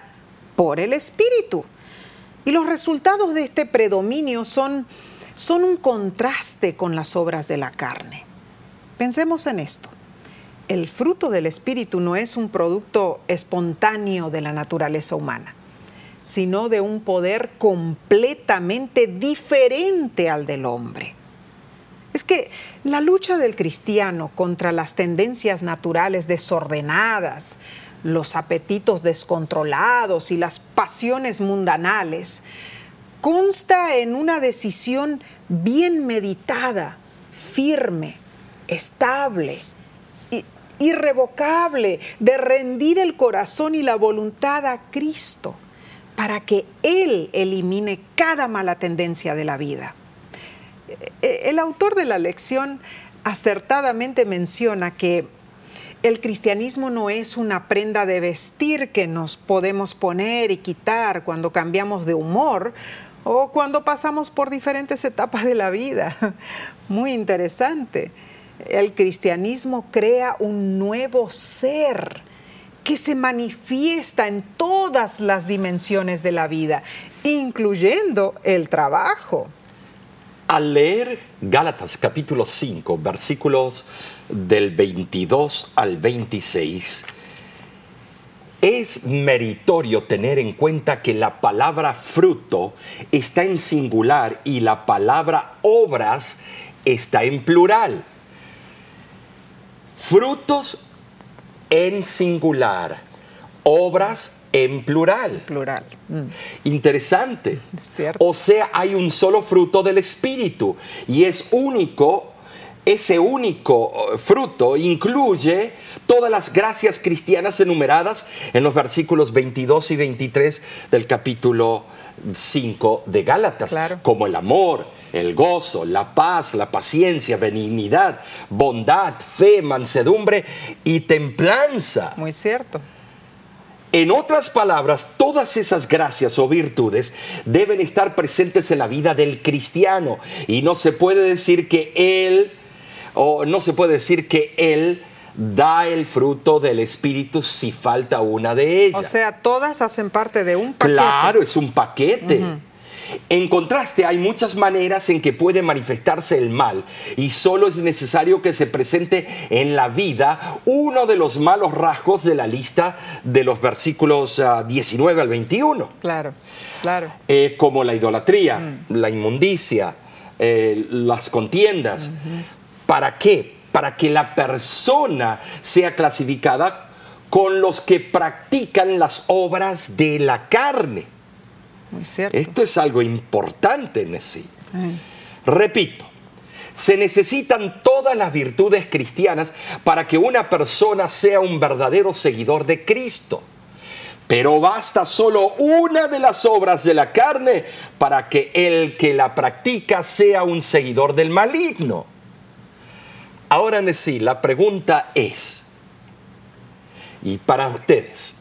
por el Espíritu. Y los resultados de este predominio son, son un contraste con las obras de la carne. Pensemos en esto. El fruto del Espíritu no es un producto espontáneo de la naturaleza humana sino de un poder completamente diferente al del hombre. Es que la lucha del cristiano contra las tendencias naturales desordenadas, los apetitos descontrolados y las pasiones mundanales, consta en una decisión bien meditada, firme, estable, irrevocable, de rendir el corazón y la voluntad a Cristo para que Él elimine cada mala tendencia de la vida. Eh, el autor de la lección acertadamente menciona que el cristianismo no es una prenda de vestir que nos podemos poner y quitar cuando cambiamos de humor o cuando pasamos por diferentes etapas de la vida. Muy interesante. El cristianismo crea un nuevo ser que se manifiesta en todas las dimensiones de la vida, incluyendo el trabajo. Al leer Gálatas capítulo 5, versículos del 22 al 26, es meritorio tener en cuenta que la palabra fruto está en singular y la palabra obras está en plural. Frutos en singular, obras en plural. Plural. Mm. Interesante. Cierto. O sea, hay un solo fruto del Espíritu y es único. Ese único eh, fruto incluye todas las gracias cristianas enumeradas en los versículos 22 y 23 del capítulo 5 de Gálatas, Claro. como el amor, el gozo, la paz, la paciencia, benignidad, bondad, fe, mansedumbre y templanza. Muy cierto. En otras palabras, todas esas gracias o virtudes deben estar presentes en la vida del cristiano y no se puede decir que él o no se puede decir que él da el fruto del espíritu si falta una de ellas. O sea, todas hacen parte de un paquete. Claro, es un paquete. En contraste, hay muchas maneras en que puede manifestarse el mal y solo es necesario que se presente en la vida uno de los malos rasgos de la lista de los versículos ah, 19 al 21, Claro, claro. eh, como la idolatría, la inmundicia, eh, las contiendas. ¿Para qué? Para que la persona sea clasificada con los que practican las obras de la carne. Muy cierto. Esto es algo importante en sí. Ay. Repito, se necesitan todas las virtudes cristianas para que una persona sea un verdadero seguidor de Cristo. Pero basta solo una de las obras de la carne para que el que la practica sea un seguidor del maligno. Ahora, Nesí, la pregunta es, y para ustedes,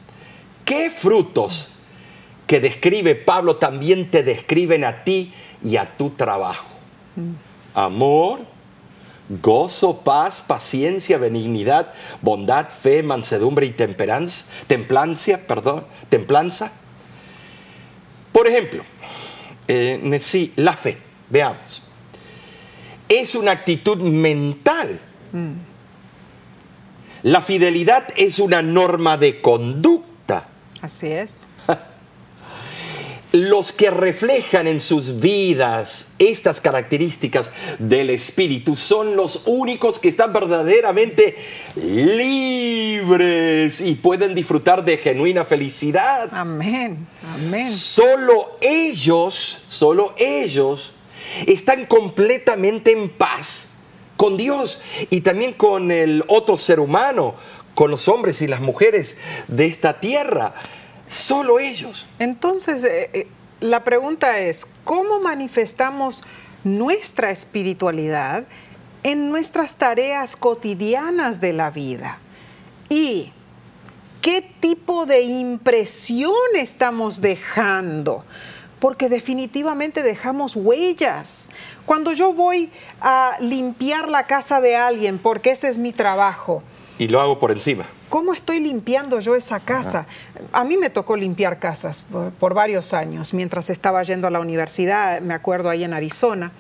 ¿qué frutos que describe Pablo también te describen a ti y a tu trabajo? Amor, gozo, paz, paciencia, benignidad, bondad, fe, mansedumbre y temperanza, templancia, perdón, templanza. Por ejemplo, eh, Nesí, la fe, veamos, es una actitud mental. La fidelidad es una norma de conducta. Así es. Los que reflejan en sus vidas estas características del Espíritu son los únicos que están verdaderamente libres y pueden disfrutar de genuina felicidad. Amén. Amén. Solo ellos, solo ellos están completamente en paz con Dios y también con el otro ser humano, con los hombres y las mujeres de esta tierra. Solo ellos. Entonces, eh, eh, la pregunta es, ¿cómo manifestamos nuestra espiritualidad en nuestras tareas cotidianas de la vida? ¿Y qué tipo de impresión estamos dejando? Porque definitivamente dejamos huellas. Cuando yo voy a limpiar la casa de alguien, porque ese es mi trabajo, Y lo hago por encima. ¿Cómo estoy limpiando yo esa casa? A mí me tocó limpiar casas por, por varios años, mientras estaba yendo a la universidad, me acuerdo ahí en Arizona.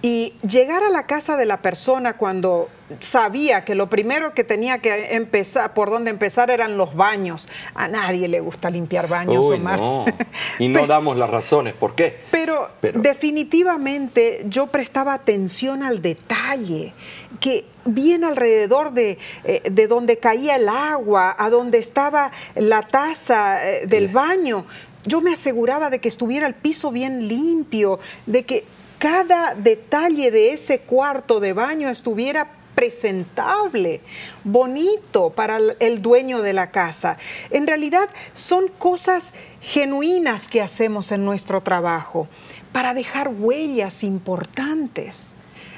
Y llegar a la casa de la persona cuando sabía que lo primero que tenía que empezar, por donde empezar eran los baños. A nadie le gusta limpiar baños, Uy, Omar. no. Y no damos las razones. ¿Por qué? Pero, Pero- definitivamente yo prestaba atención al detalle, que bien alrededor de, eh, de donde caía el agua, a donde estaba la taza eh, del baño, yo me aseguraba de que estuviera el piso bien limpio, de que cada detalle de ese cuarto de baño estuviera presentable, bonito para el- dueño de la casa. En realidad son cosas genuinas que hacemos en nuestro trabajo para dejar huellas importantes.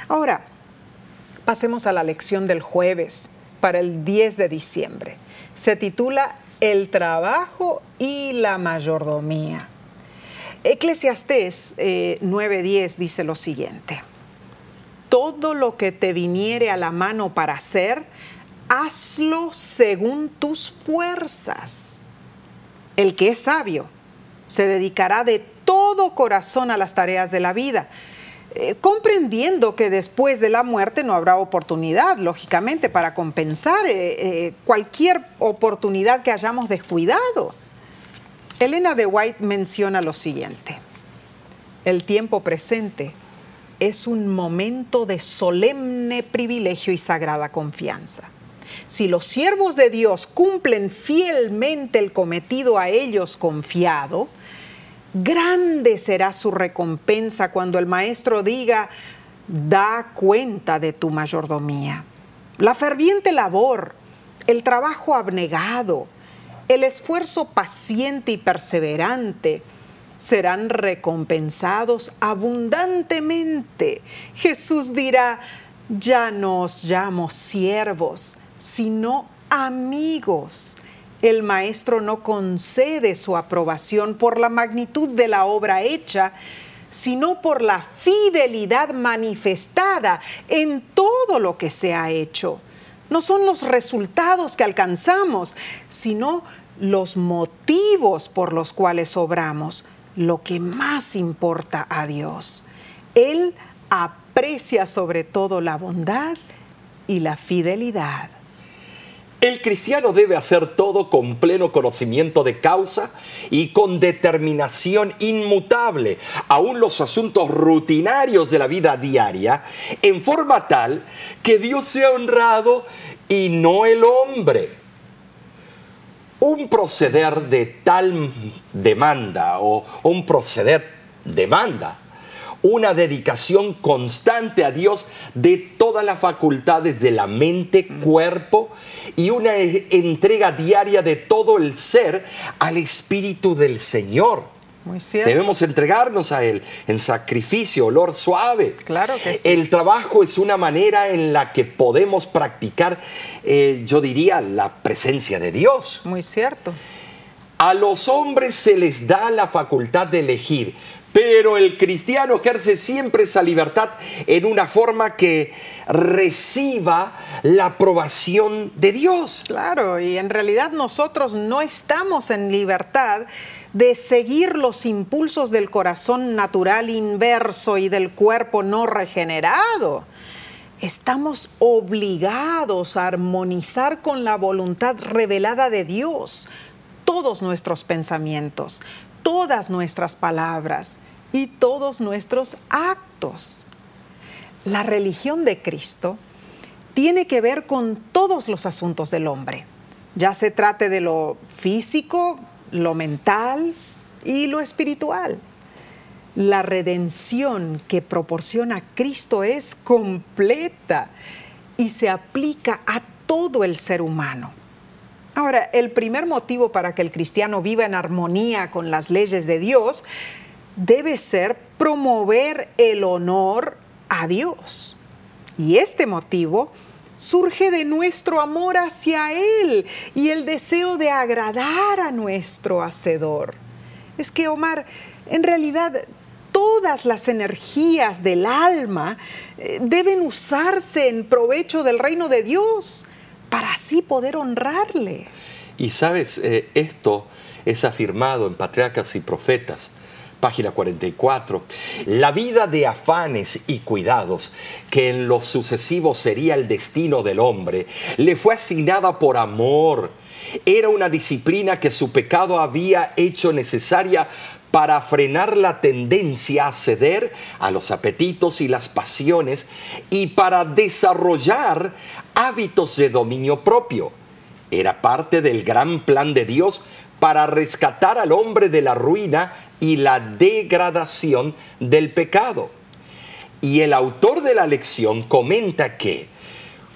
Ahora, pasemos a la lección del jueves para el 10 de diciembre. Se titula El trabajo y la mayordomía. Eclesiastés eh, 9:10 dice lo siguiente. Todo lo que te viniere a la mano para hacer, hazlo según tus fuerzas. El que es sabio se dedicará de todo corazón a las tareas de la vida, eh, comprendiendo que después de la muerte no habrá oportunidad, lógicamente, para compensar eh, eh, cualquier oportunidad que hayamos descuidado. Elena de White menciona lo siguiente. El tiempo presente es un momento de solemne privilegio y sagrada confianza. Si los siervos de Dios cumplen fielmente el cometido a ellos confiado, grande será su recompensa cuando el maestro diga, da cuenta de tu mayordomía. La ferviente labor, el trabajo abnegado, el esfuerzo paciente y perseverante serán recompensados abundantemente. Jesús dirá, ya no os llamo siervos, sino amigos. El maestro no concede su aprobación por la magnitud de la obra hecha, sino por la fidelidad manifestada en todo lo que se ha hecho. No son los resultados que alcanzamos, sino los motivos por los cuales obramos, lo que más importa a Dios. Él aprecia sobre todo la bondad y la fidelidad. El cristiano debe hacer todo con pleno conocimiento de causa y con determinación inmutable, aún los asuntos rutinarios de la vida diaria, en forma tal que Dios sea honrado y no el hombre. Un proceder de tal demanda o un proceder demanda una dedicación constante a Dios de todas las facultades de la mente, cuerpo y una entrega diaria de todo el ser al Espíritu del Señor. Muy cierto. Debemos entregarnos a Él en sacrificio, olor suave. Claro que sí. El trabajo es una manera en la que podemos practicar, eh, yo diría, la presencia de Dios. Muy cierto. A los hombres se les da la facultad de elegir, pero el cristiano ejerce siempre esa libertad en una forma que reciba la aprobación de Dios. Claro, y en realidad nosotros no estamos en libertad de seguir los impulsos del corazón natural inverso y del cuerpo no regenerado. Estamos obligados a armonizar con la voluntad revelada de Dios todos nuestros pensamientos, todas nuestras palabras y todos nuestros actos. La religión de Cristo tiene que ver con todos los asuntos del hombre, ya se trate de lo físico, lo mental y lo espiritual. La redención que proporciona Cristo es completa y se aplica a todo el ser humano. Ahora, el primer motivo para que el cristiano viva en armonía con las leyes de Dios debe ser promover el honor a Dios. Y este motivo surge de nuestro amor hacia Él y el deseo de agradar a nuestro Hacedor. Es que, Omar, en realidad todas las energías del alma eh, deben usarse en provecho del reino de Dios para así poder honrarle. Y sabes, eh, esto es afirmado en Patriarcas y Profetas, página 44. La vida de afanes y cuidados, que en lo sucesivo sería el destino del hombre, le fue asignada por amor. Era una disciplina que su pecado había hecho necesaria para frenar la tendencia a ceder a los apetitos y las pasiones y para desarrollar hábitos de dominio propio. Era parte del gran plan de Dios para rescatar al hombre de la ruina y la degradación del pecado. Y el autor de la lección comenta que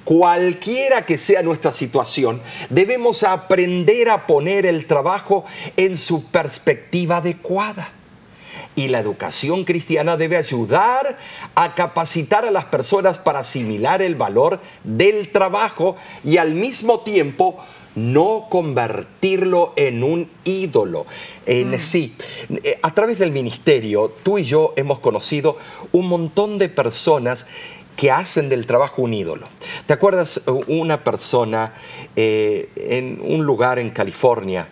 cualquiera que sea nuestra situación, debemos aprender a poner el trabajo en su perspectiva adecuada. Y la educación cristiana debe ayudar a capacitar a las personas para asimilar el valor del trabajo y al mismo tiempo no convertirlo en un ídolo. En mm. sí, eh, a través del ministerio, tú y yo hemos conocido un montón de personas que hacen del trabajo un ídolo. ¿Te acuerdas una persona eh, en un lugar en California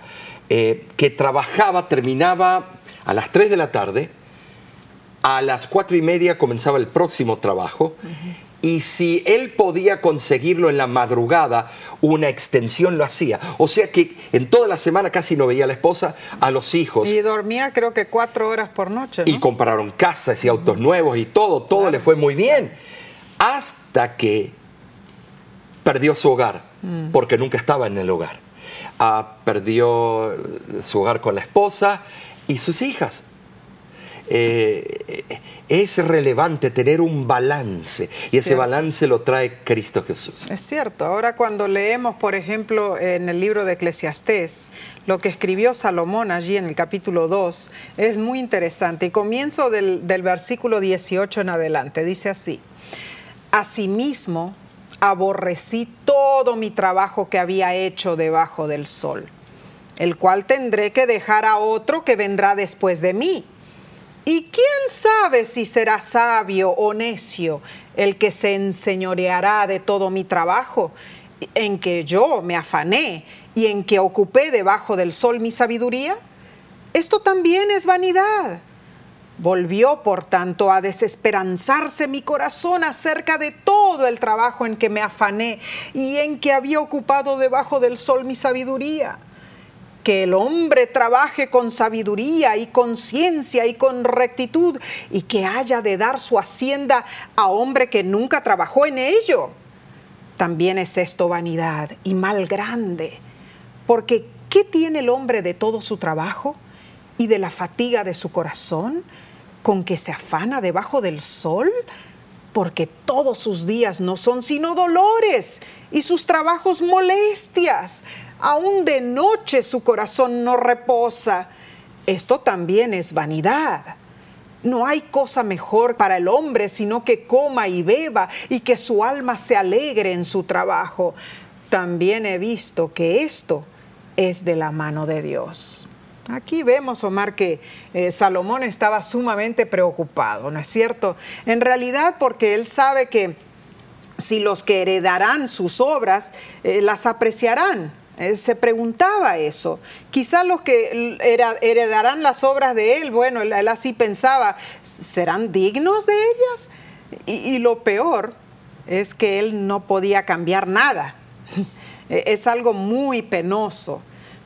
eh, que trabajaba, terminaba a las 3 de la tarde, a las 4 y media comenzaba el próximo trabajo y si él podía conseguirlo en la madrugada, una extensión lo hacía. O sea que en toda la semana casi no veía a la esposa, a los hijos. Y dormía creo que cuatro horas por noche. Y compraron casas y autos nuevos y todo, todo le fue muy bien. Hasta que perdió su hogar porque nunca estaba en el hogar. Ah, perdió su hogar con la esposa y sus hijas. Eh, es relevante tener un balance y ese balance lo trae Cristo Jesús. Es cierto. Ahora cuando leemos, por ejemplo, en el libro de Eclesiastés, lo que escribió Salomón allí en el capítulo 2, es muy interesante. Y comienzo del, del versículo 18 en adelante. Dice así, Asimismo, aborrecí todo mi trabajo que había hecho debajo del sol, el cual tendré que dejar a otro que vendrá después de mí ¿Y quién sabe si será sabio o necio el que se enseñoreará de todo mi trabajo, en que yo me afané y en que ocupé debajo del sol mi sabiduría? Esto también es vanidad. Volvió, por tanto, a desesperanzarse mi corazón acerca de todo el trabajo en que me afané y en que había ocupado debajo del sol mi sabiduría que el hombre trabaje con sabiduría y con ciencia y con rectitud y que haya de dar su hacienda a hombre que nunca trabajó en ello. También es esto vanidad y mal grande, porque ¿qué tiene el hombre de todo su trabajo y de la fatiga de su corazón con que se afana debajo del sol? Porque todos sus días no son sino dolores y sus trabajos molestias aún de noche su corazón no reposa. Esto también es vanidad. No hay cosa mejor para el hombre sino que coma y beba y que su alma se alegre en su trabajo. También he visto que esto es de la mano de Dios. Aquí vemos, Omar, que eh, Salomón estaba sumamente preocupado, ¿no es cierto? En realidad porque él sabe que si los que heredarán sus obras eh, las apreciarán, eh, se preguntaba eso. Quizás los que heredarán las obras de él, bueno, él, así pensaba, ¿serán dignos de ellas? y lo peor es que él no podía cambiar nada. es algo muy penoso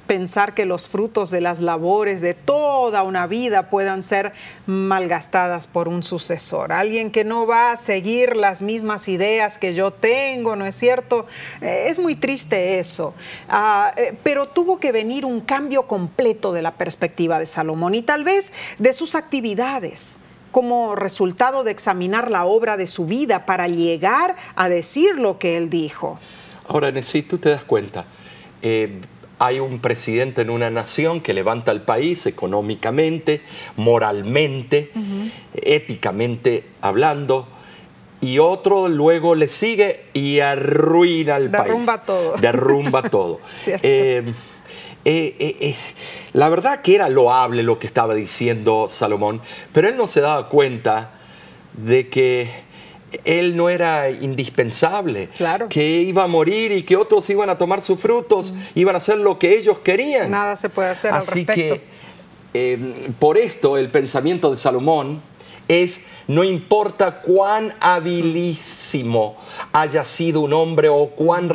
pensar que los frutos de las labores de toda una vida puedan ser malgastadas por un sucesor, alguien que no va a seguir las mismas ideas que yo tengo, ¿no es cierto? Eh, es muy triste eso, ah, eh, pero tuvo que venir un cambio completo de la perspectiva de Salomón y tal vez de sus actividades como resultado de examinar la obra de su vida para llegar a decir lo que él dijo. Ahora, tú te das cuenta, eh, hay un presidente en una nación que levanta al país económicamente, moralmente, éticamente hablando, y otro luego le sigue y arruina al país. Derrumba todo. Derrumba todo. Eh, eh, eh, la verdad que era loable lo que estaba diciendo Salomón, pero él no se daba cuenta de que él no era indispensable, que iba a morir y que otros iban a tomar sus frutos, iban a hacer lo que ellos querían. Nada se puede hacer Así al respecto. que em, por esto el pensamiento de Salomón es no importa cuán habilísimo haya sido un hombre o cuán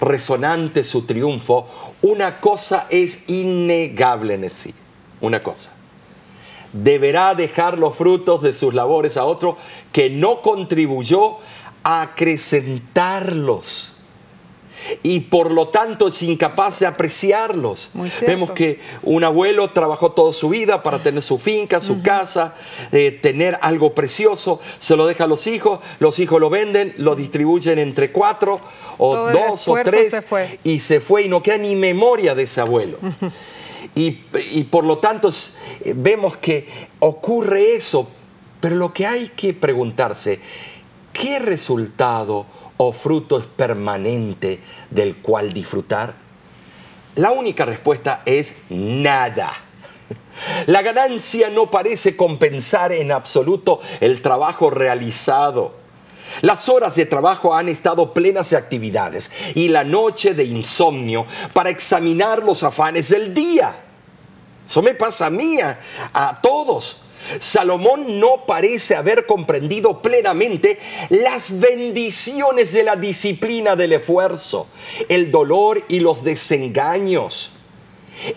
resonante su triunfo, una cosa es innegable en sí, una cosa deberá dejar los frutos de sus labores a otro que no contribuyó a acrecentarlos. Y por lo tanto es incapaz de apreciarlos. Vemos que un abuelo trabajó toda su vida para tener su finca, su casa, eh, tener algo precioso, se lo deja a los hijos, los hijos lo venden, lo distribuyen entre cuatro o dos o tres y se fue y no queda ni memoria de ese abuelo. Y, por lo tanto vemos que ocurre eso, pero lo que hay que preguntarse, ¿qué resultado o fruto es permanente del cual disfrutar? La única respuesta es nada. La ganancia no parece compensar en absoluto el trabajo realizado. Las horas de trabajo han estado plenas de actividades y la noche de insomnio para examinar los afanes del día. Eso me pasa a mí, a, todos. Salomón no parece haber comprendido plenamente las bendiciones de la disciplina del esfuerzo, el dolor y los desengaños.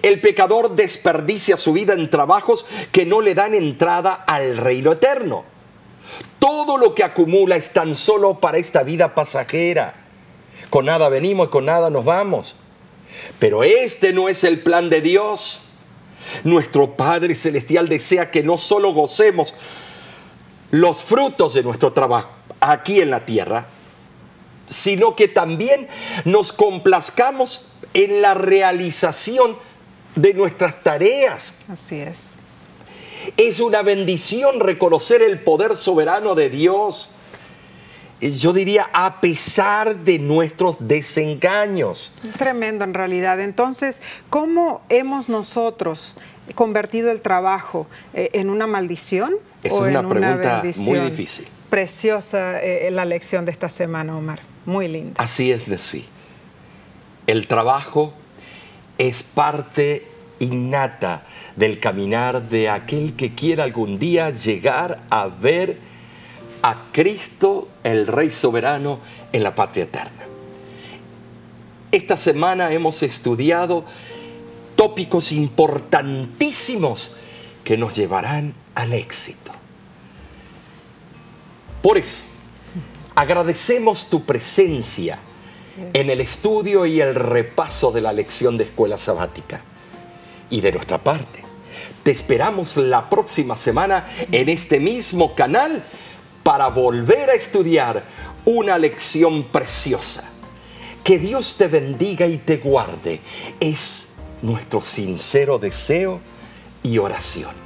El pecador desperdicia su vida en trabajos que no le dan entrada al reino eterno. Todo lo que acumula es tan solo para esta vida pasajera. Con nada venimos y con nada nos vamos. Pero este no es el plan de Dios. Nuestro Padre Celestial desea que no solo gocemos los frutos de nuestro trabajo aquí en la tierra, sino que también nos complazcamos en la realización de nuestras tareas. Así es. Es una bendición reconocer el poder soberano de Dios. Yo diría, a pesar de nuestros desengaños. Tremendo en realidad. Entonces, ¿cómo hemos nosotros convertido el trabajo eh, en una maldición? Es una pregunta muy difícil. Preciosa eh, la lección de esta semana, Omar. Muy linda. Así es de sí. El trabajo es parte innata del caminar de aquel que quiera algún día llegar a ver a Cristo, el Rey soberano, en la patria eterna. Esta semana hemos estudiado tópicos importantísimos que nos llevarán al éxito. Por eso, agradecemos tu presencia en el estudio y el repaso de la lección de escuela sabática. Y de nuestra parte, te esperamos la próxima semana en este mismo canal para volver a estudiar una lección preciosa. Que Dios te bendiga y te guarde. Es nuestro sincero deseo y oración.